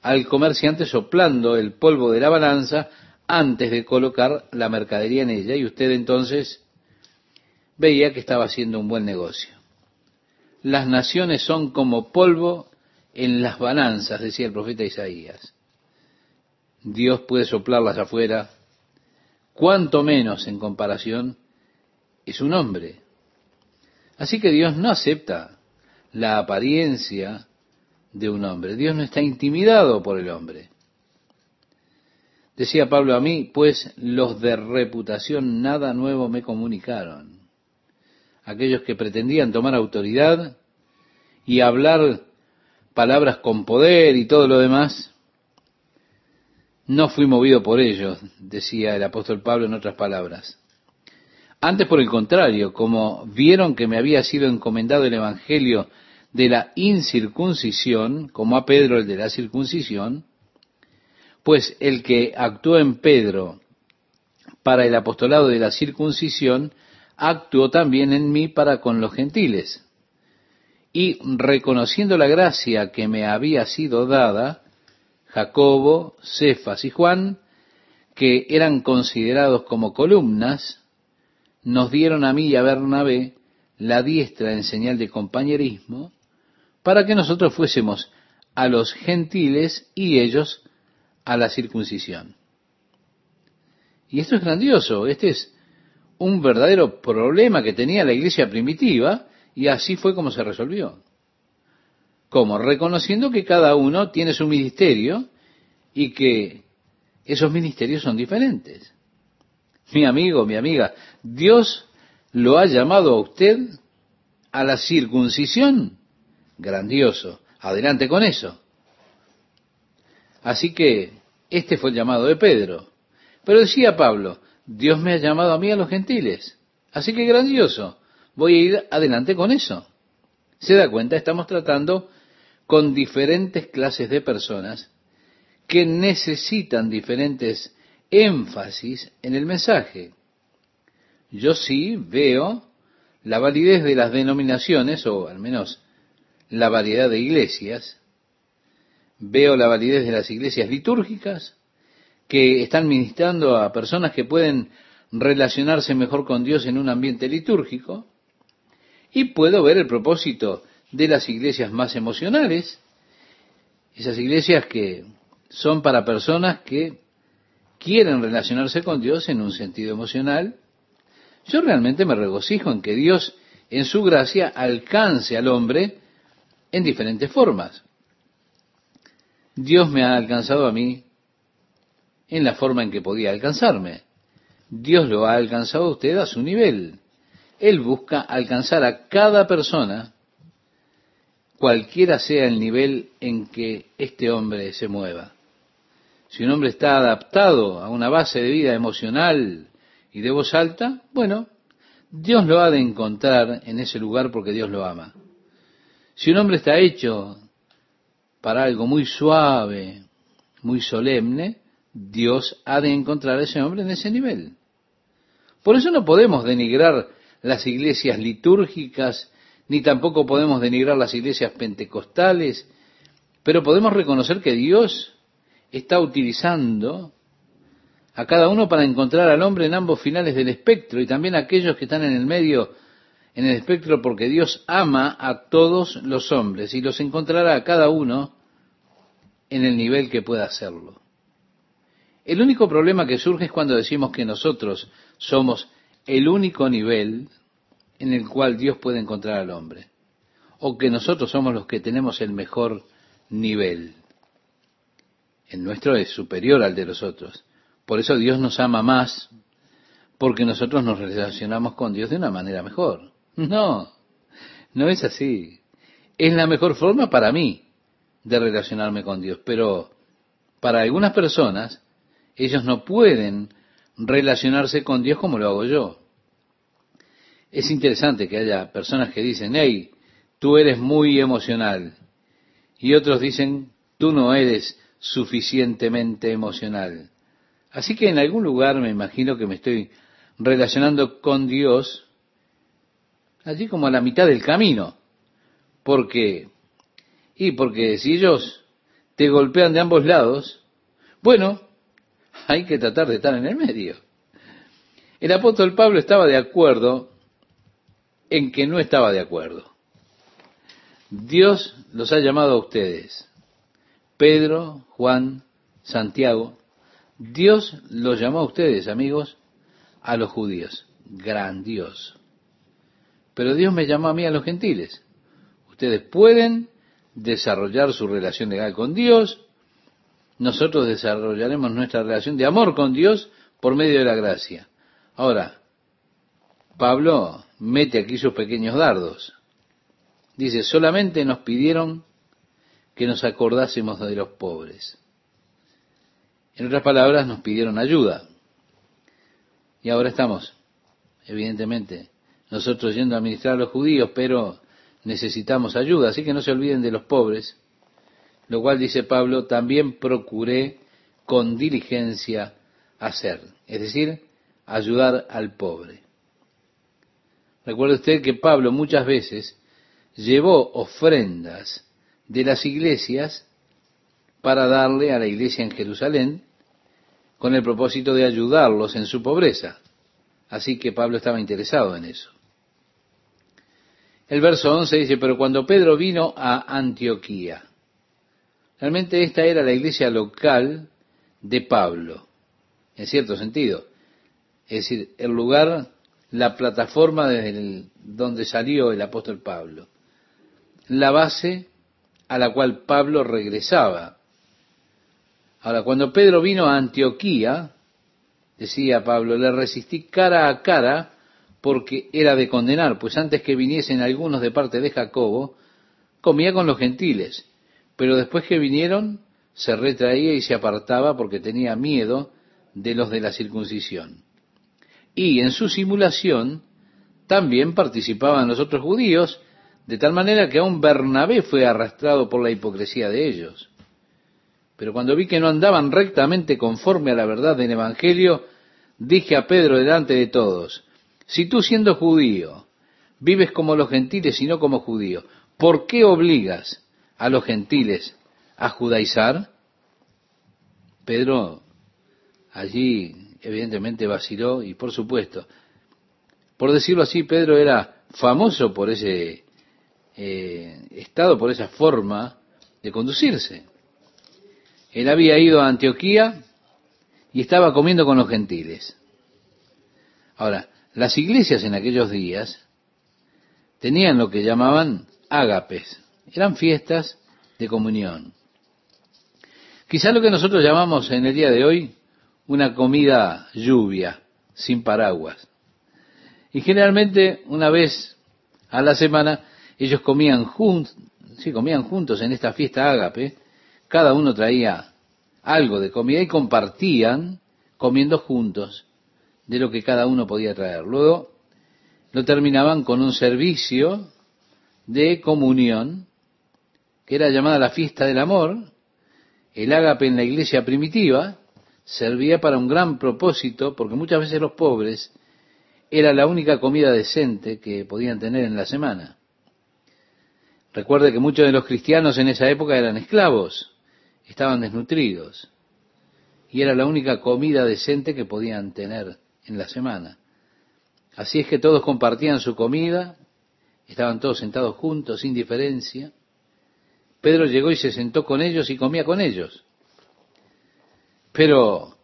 al comerciante soplando el polvo de la balanza antes de colocar la mercadería en ella y usted entonces veía que estaba haciendo un buen negocio. Las naciones son como polvo en las balanzas, decía el profeta Isaías. Dios puede soplarlas afuera, cuanto menos en comparación es un hombre. Así que Dios no acepta la apariencia de un hombre. Dios no está intimidado por el hombre. Decía Pablo a mí, pues los de reputación nada nuevo me comunicaron. Aquellos que pretendían tomar autoridad y hablar palabras con poder y todo lo demás, no fui movido por ellos, decía el apóstol Pablo en otras palabras. Antes, por el contrario, como vieron que me había sido encomendado el Evangelio de la incircuncisión, como a Pedro el de la circuncisión, pues el que actuó en Pedro para el apostolado de la circuncisión, actuó también en mí para con los gentiles. Y reconociendo la gracia que me había sido dada, Jacobo, Cefas y Juan, que eran considerados como columnas, nos dieron a mí y a Bernabé la diestra en señal de compañerismo, para que nosotros fuésemos a los gentiles y ellos a la circuncisión. Y esto es grandioso, este es un verdadero problema que tenía la iglesia primitiva y así fue como se resolvió. Como reconociendo que cada uno tiene su ministerio y que esos ministerios son diferentes. Mi amigo, mi amiga, Dios lo ha llamado a usted a la circuncisión. Grandioso. Adelante con eso. Así que este fue el llamado de Pedro. Pero decía Pablo, Dios me ha llamado a mí a los gentiles. Así que grandioso. Voy a ir adelante con eso. Se da cuenta, estamos tratando con diferentes clases de personas que necesitan diferentes énfasis en el mensaje. Yo sí veo la validez de las denominaciones, o al menos la variedad de iglesias, veo la validez de las iglesias litúrgicas, que están ministrando a personas que pueden relacionarse mejor con Dios en un ambiente litúrgico, y puedo ver el propósito de las iglesias más emocionales, esas iglesias que son para personas que quieren relacionarse con Dios en un sentido emocional, yo realmente me regocijo en que Dios, en su gracia, alcance al hombre en diferentes formas. Dios me ha alcanzado a mí en la forma en que podía alcanzarme. Dios lo ha alcanzado a usted a su nivel. Él busca alcanzar a cada persona, cualquiera sea el nivel en que este hombre se mueva. Si un hombre está adaptado a una base de vida emocional y de voz alta, bueno, Dios lo ha de encontrar en ese lugar porque Dios lo ama. Si un hombre está hecho para algo muy suave, muy solemne, Dios ha de encontrar a ese hombre en ese nivel. Por eso no podemos denigrar las iglesias litúrgicas, ni tampoco podemos denigrar las iglesias pentecostales Pero podemos reconocer que Dios está utilizando a cada uno para encontrar al hombre en ambos finales del espectro y también a aquellos que están en el medio en el espectro porque Dios ama a todos los hombres y los encontrará a cada uno en el nivel que pueda hacerlo. El único problema que surge es cuando decimos que nosotros somos el único nivel en el cual Dios puede encontrar al hombre, o que nosotros somos los que tenemos el mejor nivel. El nuestro es superior al de los otros. Por eso Dios nos ama más, porque nosotros nos relacionamos con Dios de una manera mejor. No, no es así. Es la mejor forma para mí de relacionarme con Dios, pero para algunas personas ellos no pueden relacionarse con Dios como lo hago yo. Es interesante que haya personas que dicen, hey, tú eres muy emocional. Y otros dicen, tú no eres suficientemente emocional. Así que en algún lugar me imagino que me estoy relacionando con Dios allí como a la mitad del camino. Porque, y porque si ellos te golpean de ambos lados, bueno, hay que tratar de estar en el medio. El apóstol Pablo estaba de acuerdo en que no estaba de acuerdo. Dios los ha llamado a ustedes, Pedro, Juan, Santiago, Dios los llamó a ustedes, amigos, a los judíos. Gran Dios. Pero Dios me llamó a mí a los gentiles. Ustedes pueden desarrollar su relación legal con Dios. Nosotros desarrollaremos nuestra relación de amor con Dios por medio de la gracia. Ahora, Pablo mete aquí sus pequeños dardos. Dice, solamente nos pidieron que nos acordásemos de los pobres. En otras palabras, nos pidieron ayuda. Y ahora estamos, evidentemente, nosotros yendo a administrar a los judíos, pero necesitamos ayuda, así que no se olviden de los pobres, lo cual dice Pablo, también procuré con diligencia hacer, es decir, ayudar al pobre. Recuerde usted que Pablo muchas veces llevó ofrendas de las iglesias para darle a la iglesia en Jerusalén con el propósito de ayudarlos en su pobreza. Así que Pablo estaba interesado en eso. El verso 11 dice, pero cuando Pedro vino a Antioquía, realmente esta era la iglesia local de Pablo, en cierto sentido. Es decir, el lugar, la plataforma desde donde salió el apóstol Pablo. La base a la cual Pablo regresaba. Ahora, cuando Pedro vino a Antioquía, decía Pablo, le resistí cara a cara porque era de condenar, pues antes que viniesen algunos de parte de Jacobo, comía con los gentiles, pero después que vinieron, se retraía y se apartaba porque tenía miedo de los de la circuncisión. Y en su simulación también participaban los otros judíos, de tal manera que aún Bernabé fue arrastrado por la hipocresía de ellos. Pero cuando vi que no andaban rectamente conforme a la verdad del Evangelio, dije a Pedro delante de todos, si tú siendo judío vives como los gentiles y no como judío, ¿por qué obligas a los gentiles a judaizar? Pedro allí evidentemente vaciló y por supuesto, por decirlo así, Pedro era famoso por ese eh, estado, por esa forma de conducirse. Él había ido a Antioquía y estaba comiendo con los gentiles. Ahora, las iglesias en aquellos días tenían lo que llamaban ágapes, eran fiestas de comunión. Quizá lo que nosotros llamamos en el día de hoy una comida lluvia, sin paraguas. Y generalmente una vez a la semana ellos comían juntos, sí, comían juntos en esta fiesta ágape, cada uno traía algo de comida y compartían comiendo juntos de lo que cada uno podía traer. Luego lo terminaban con un servicio de comunión, que era llamada la fiesta del amor. El ágape en la iglesia primitiva servía para un gran propósito, porque muchas veces los pobres era la única comida decente que podían tener en la semana. Recuerde que muchos de los cristianos en esa época eran esclavos, estaban desnutridos, y era la única comida decente que podían tener en la semana. Así es que todos compartían su comida, estaban todos sentados juntos, sin diferencia. Pedro llegó y se sentó con ellos y comía con ellos. Pero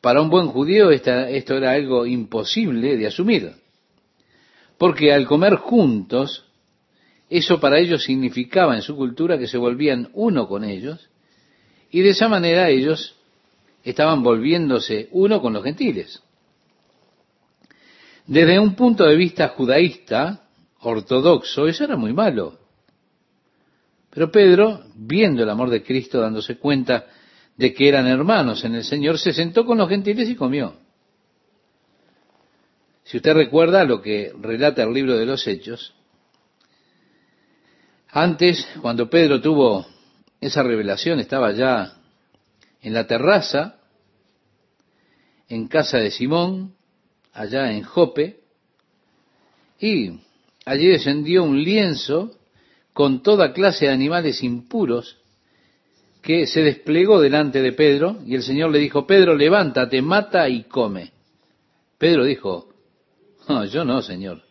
para un buen judío esto era algo imposible de asumir, porque al comer juntos, eso para ellos significaba en su cultura que se volvían uno con ellos, y de esa manera ellos estaban volviéndose uno con los gentiles. Desde un punto de vista judaísta, ortodoxo, eso era muy malo. Pero Pedro, viendo el amor de Cristo, dándose cuenta de que eran hermanos en el Señor, se sentó con los gentiles y comió. Si usted recuerda lo que relata el libro de los Hechos, antes, cuando Pedro tuvo esa revelación, estaba ya en la terraza, en casa de Simón, allá en Jope, y allí descendió un lienzo con toda clase de animales impuros que se desplegó delante de Pedro y el Señor le dijo, Pedro, levántate, mata y come. Pedro dijo, yo no, Señor,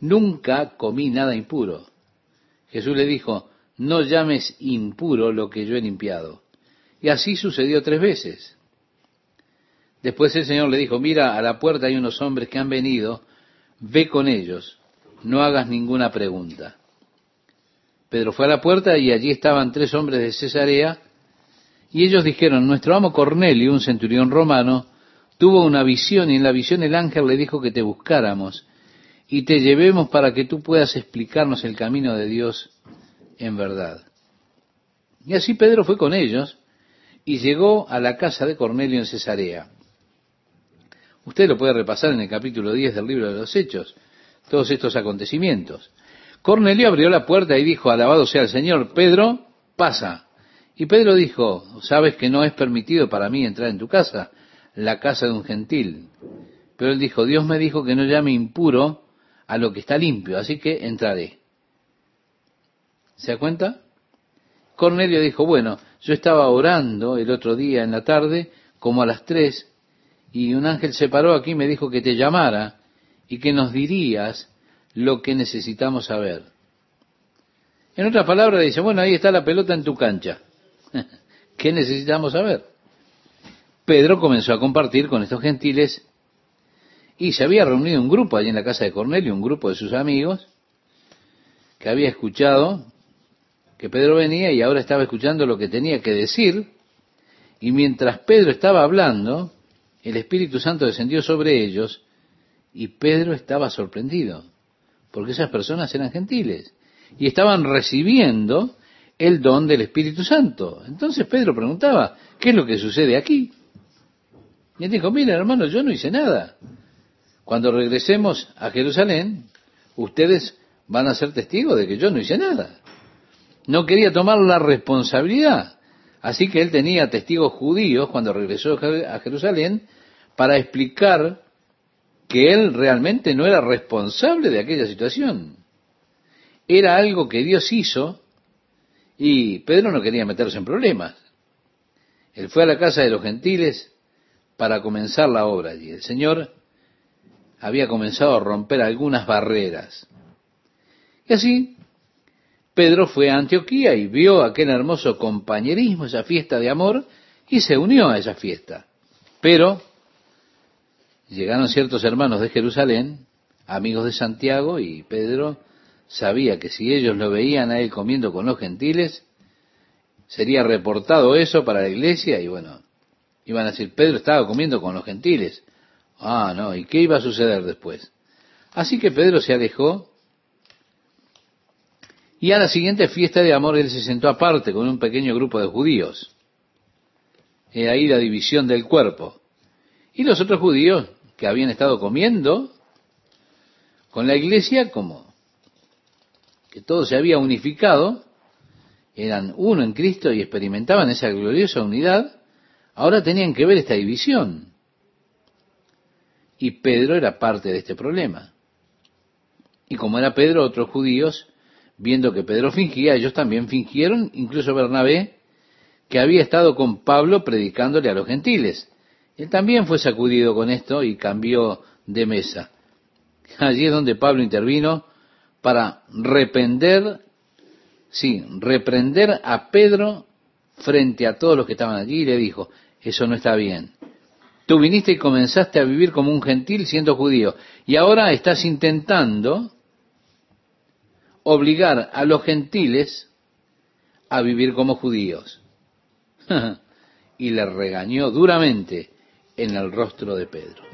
nunca comí nada impuro. Jesús le dijo, no llames impuro lo que yo he limpiado. Y así sucedió tres veces. Después el Señor le dijo, mira, a la puerta hay unos hombres que han venido, ve con ellos, no hagas ninguna pregunta. Pedro fue a la puerta y allí estaban tres hombres de Cesarea y ellos dijeron, nuestro amo Cornelio, un centurión romano, tuvo una visión y en la visión el ángel le dijo que te buscáramos y te llevemos para que tú puedas explicarnos el camino de Dios en verdad. Y así Pedro fue con ellos y llegó a la casa de Cornelio en Cesarea. Usted lo puede repasar en el capítulo 10 del libro de los Hechos, todos estos acontecimientos. Cornelio abrió la puerta y dijo, alabado sea el Señor, Pedro, pasa. Y Pedro dijo, sabes que no es permitido para mí entrar en tu casa, la casa de un gentil. Pero él dijo, Dios me dijo que no llame impuro a lo que está limpio, así que entraré. ¿Se da cuenta? Cornelio dijo, bueno, yo estaba orando el otro día en la tarde, como a las tres, y un ángel se paró aquí y me dijo que te llamara y que nos dirías lo que necesitamos saber. En otras palabras, dice, bueno, ahí está la pelota en tu cancha. ¿Qué necesitamos saber? Pedro comenzó a compartir con estos gentiles y se había reunido un grupo allí en la casa de Cornelio, un grupo de sus amigos, que había escuchado que Pedro venía y ahora estaba escuchando lo que tenía que decir, y mientras Pedro estaba hablando, el Espíritu Santo descendió sobre ellos y Pedro estaba sorprendido, porque esas personas eran gentiles y estaban recibiendo el don del Espíritu Santo. Entonces Pedro preguntaba, ¿qué es lo que sucede aquí? Y él dijo, mira hermano, yo no hice nada. Cuando regresemos a Jerusalén, ustedes van a ser testigos de que yo no hice nada. No quería tomar la responsabilidad. Así que él tenía testigos judíos cuando regresó a Jerusalén para explicar que él realmente no era responsable de aquella situación. Era algo que Dios hizo y Pedro no quería meterse en problemas. Él fue a la casa de los gentiles para comenzar la obra allí. El Señor había comenzado a romper algunas barreras. Y así, Pedro fue a Antioquía y vio aquel hermoso compañerismo, esa fiesta de amor, y se unió a esa fiesta. Pero llegaron ciertos hermanos de Jerusalén, amigos de Santiago, y Pedro sabía que si ellos lo veían a él comiendo con los gentiles, sería reportado eso para la iglesia y bueno, iban a decir, Pedro estaba comiendo con los gentiles. Ah, no, ¿y qué iba a suceder después? Así que Pedro se alejó y a la siguiente fiesta de amor él se sentó aparte con un pequeño grupo de judíos. He ahí la división del cuerpo. Y los otros judíos que habían estado comiendo con la iglesia como que todo se había unificado, eran uno en Cristo y experimentaban esa gloriosa unidad, ahora tenían que ver esta división. Y Pedro era parte de este problema. Y como era Pedro, otros judíos viendo que Pedro fingía, ellos también fingieron, incluso Bernabé, que había estado con Pablo predicándole a los gentiles. Él también fue sacudido con esto y cambió de mesa. Allí es donde Pablo intervino para reprender, sí, reprender a Pedro frente a todos los que estaban allí y le dijo, eso no está bien. Tú viniste y comenzaste a vivir como un gentil siendo judío y ahora estás intentando obligar a los gentiles a vivir como judíos. y le regañó duramente en el rostro de Pedro.